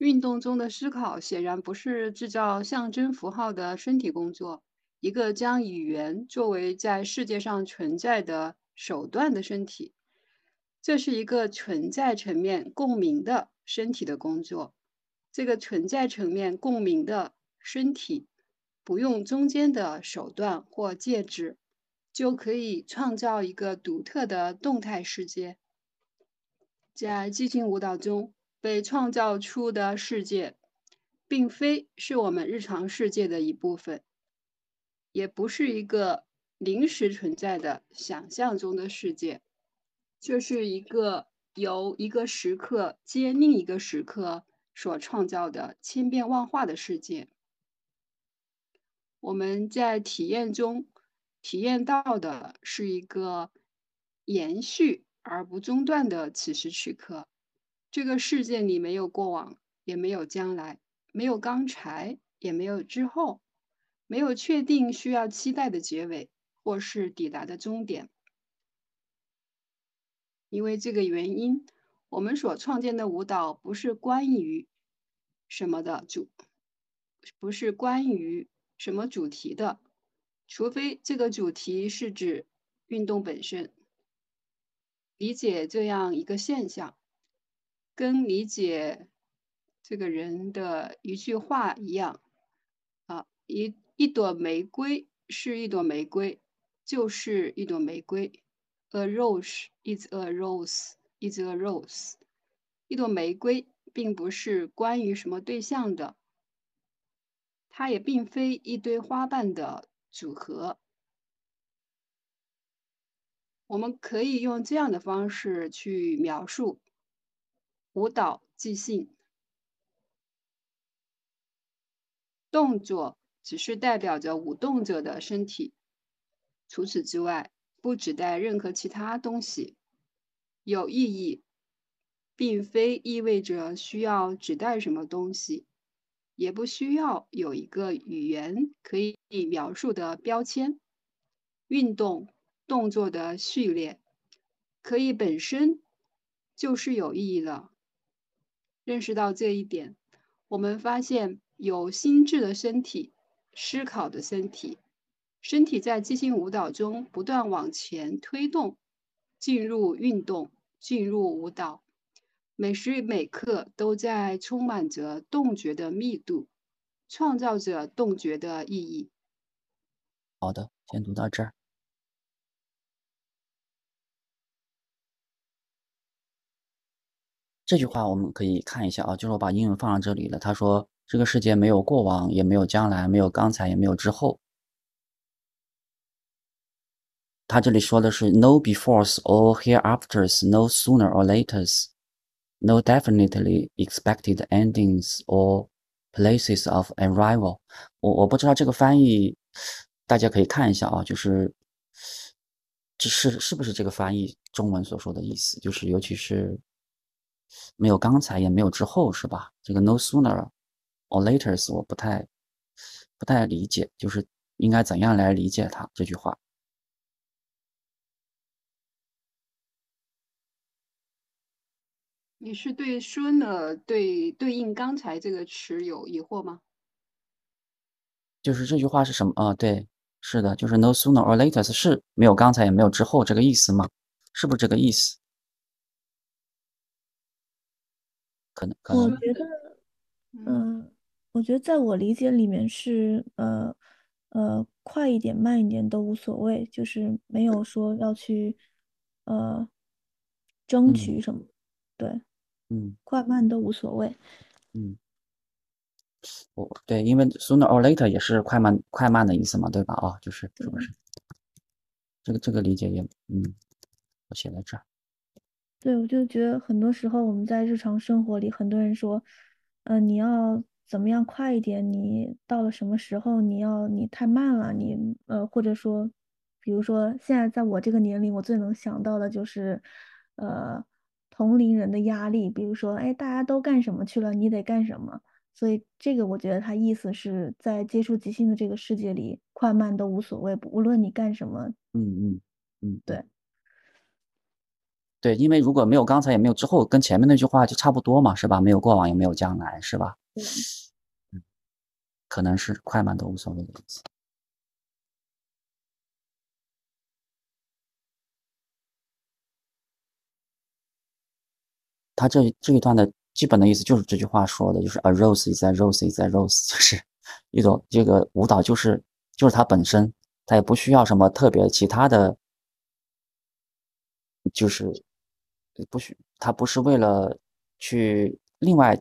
运动中的思考显然不是制造象征符号的身体工作，一个将语言作为在世界上存在的手段的身体，这是一个存在层面共鸣的身体的工作。这个存在层面共鸣的身体，不用中间的手段或介质，就可以创造一个独特的动态世界。在激情舞蹈中被创造出的世界，并非是我们日常世界的一部分，也不是一个临时存在的想象中的世界，这是一个由一个时刻接另一个时刻。所创造的千变万化的世界，我们在体验中体验到的是一个延续而不中断的此时此刻。这个世界里没有过往，也没有将来，没有刚才，也没有之后，没有确定需要期待的结尾，或是抵达的终点。因为这个原因。我们所创建的舞蹈不是关于什么的主，不是关于什么主题的，除非这个主题是指运动本身。理解这样一个现象，跟理解这个人的一句话一样啊，一一朵玫瑰是一朵玫瑰，就是一朵玫瑰。A rose is a rose. is a rose，一朵玫瑰并不是关于什么对象的，它也并非一堆花瓣的组合。我们可以用这样的方式去描述舞蹈即兴动作，只是代表着舞动者的身体，除此之外不指代任何其他东西。有意义，并非意味着需要指代什么东西，也不需要有一个语言可以描述的标签。运动动作的序列可以本身就是有意义的。认识到这一点，我们发现有心智的身体、思考的身体，身体在即兴舞蹈中不断往前推动，进入运动。进入舞蹈，每时每刻都在充满着动觉的密度，创造着动觉的意义。好的，先读到这儿。这句话我们可以看一下啊，就是我把英文放在这里了。他说：“这个世界没有过往，也没有将来，没有刚才，也没有之后。”他这里说的是 no befores or hereafters, no sooner or laters, no definitely expected endings or places of arrival。我我不知道这个翻译，大家可以看一下啊，就是这是是不是这个翻译中文所说的意思？就是尤其是没有刚才也没有之后，是吧？这个 no sooner or laters 我不太不太理解，就是应该怎样来理解它这句话？你是对 sooner 对对应刚才这个词有疑惑吗？就是这句话是什么啊？对，是的，就是 no sooner or later 是没有刚才也没有之后这个意思吗？是不是这个意思？可能，可能。我觉得，嗯，我觉得在我理解里面是，呃，呃，快一点、慢一点都无所谓，就是没有说要去，呃，争取什么，对。嗯，快慢都无所谓。嗯，我对，因为 sooner or later 也是快慢快慢的意思嘛，对吧？啊，就是是不是？这个这个理解也，嗯，我写在这儿。对，我就觉得很多时候我们在日常生活里，很多人说，嗯，你要怎么样快一点？你到了什么时候？你要你太慢了，你呃，或者说，比如说现在在我这个年龄，我最能想到的就是，呃。同龄人的压力，比如说，哎，大家都干什么去了，你得干什么？所以这个我觉得他意思是在接触即兴的这个世界里，快慢都无所谓，无论你干什么。嗯嗯嗯，对。对，因为如果没有刚才也没有之后，跟前面那句话就差不多嘛，是吧？没有过往也没有将来，是吧？嗯，可能是快慢都无所谓的意思。他这这一段的基本的意思就是这句话说的，就是 a rose is a rose is a rose，就是一种这个舞蹈就是就是它本身，它也不需要什么特别其他的，就是不需它不是为了去另外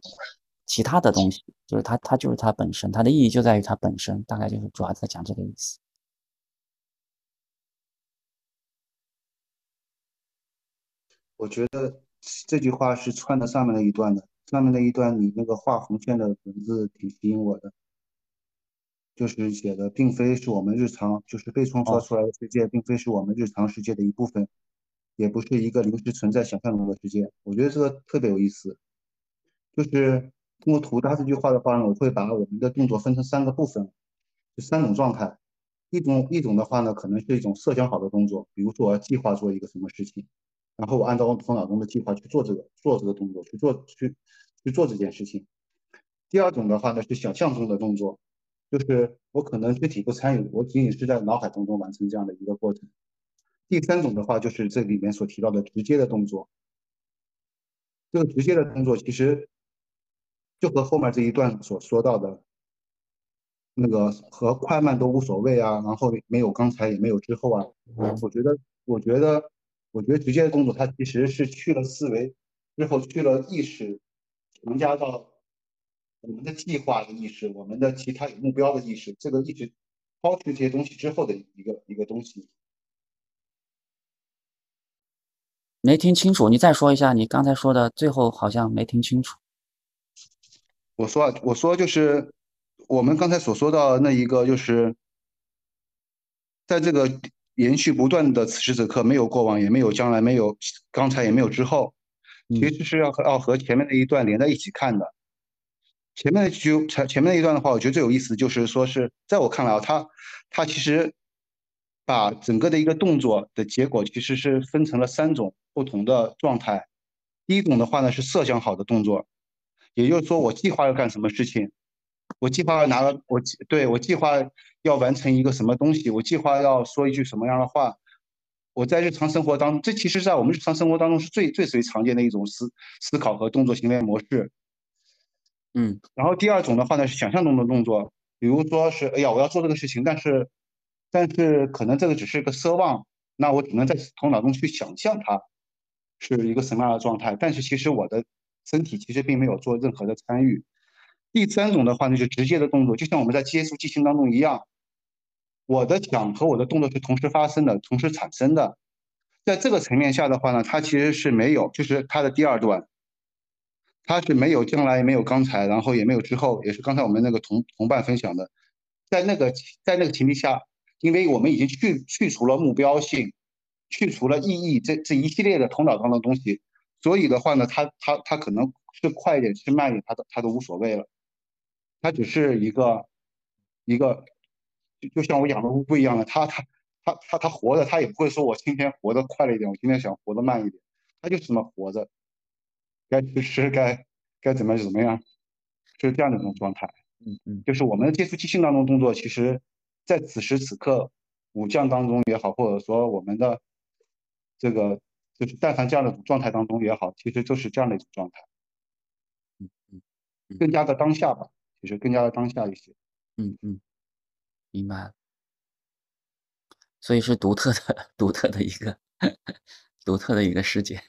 其他的东西，就是它它就是它本身，它的意义就在于它本身，大概就是主要在讲这个意思。我觉得。这句话是串的上面那一段的，上面那一段你那个画红线的文字挺吸引我的，就是写的并非是我们日常，就是被创造出来的世界，并非是我们日常世界的一部分，也不是一个临时存在想象中的世界。我觉得这个特别有意思，就是通过图搭这句话的话呢，我会把我们的动作分成三个部分，就三种状态，一种一种的话呢，可能是一种设想好的动作，比如说我要计划做一个什么事情。然后我按照我头脑中的计划去做这个做这个动作，去做去去做这件事情。第二种的话呢是想象中的动作，就是我可能具体不参与，我仅仅是在脑海当中完成这样的一个过程。第三种的话就是这里面所提到的直接的动作。这个直接的动作其实就和后面这一段所说到的那个和快慢都无所谓啊，然后没有刚才也没有之后啊，我觉得我觉得。我觉得直接的动作，它其实是去了思维之后，去了意识，强加到我们的计划的意识，我们的其他有目标的意识，这个意识抛去这些东西之后的一个一个东西。没听清楚，你再说一下，你刚才说的最后好像没听清楚。我说啊，我说就是我们刚才所说到那一个，就是在这个。延续不断的此时此刻，没有过往，也没有将来，没有刚才，也没有之后，其实是要和要和前面那一段连在一起看的。前面那句前前面那一段的话，我觉得最有意思就是说是在我看来啊，他他其实把整个的一个动作的结果其实是分成了三种不同的状态。第一种的话呢是设想好的动作，也就是说我计划要干什么事情。我计划要拿了，我对我计划要完成一个什么东西，我计划要说一句什么样的话。我在日常生活当中，这其实在我们日常生活当中是最最最常见的一种思思考和动作行为模式。嗯，然后第二种的话呢是想象中的动作，比如说是哎呀我要做这个事情，但是但是可能这个只是一个奢望，那我只能在头脑中去想象它是一个什么样的状态，但是其实我的身体其实并没有做任何的参与。第三种的话呢，就直接的动作，就像我们在接触进行当中一样，我的想和我的动作是同时发生的，同时产生的。在这个层面下的话呢，它其实是没有，就是它的第二段，它是没有将来，没有刚才，然后也没有之后，也是刚才我们那个同同伴分享的，在那个在那个前提下，因为我们已经去去除了目标性，去除了意义这这一系列的头脑当中的东西，所以的话呢，它它它可能是快一点，是慢一点，它都它都无所谓了。它只是一个一个，就就像我养的乌龟一样的，它它它它它活着，它也不会说我今天活得快了一点，我今天想活得慢一点，它就这么活着，该吃吃，该该怎么怎么样，是这样的一种状态。嗯嗯，就是我们的接触即兴当中动作，其实在此时此刻武将当中也好，或者说我们的这个就是但凡这样的状态当中也好，其实就是这样的一种状态。嗯嗯，更加的当下吧。就是更加的当下一些，嗯嗯，明白了，所以是独特的、独特的一个、独特的一个世界。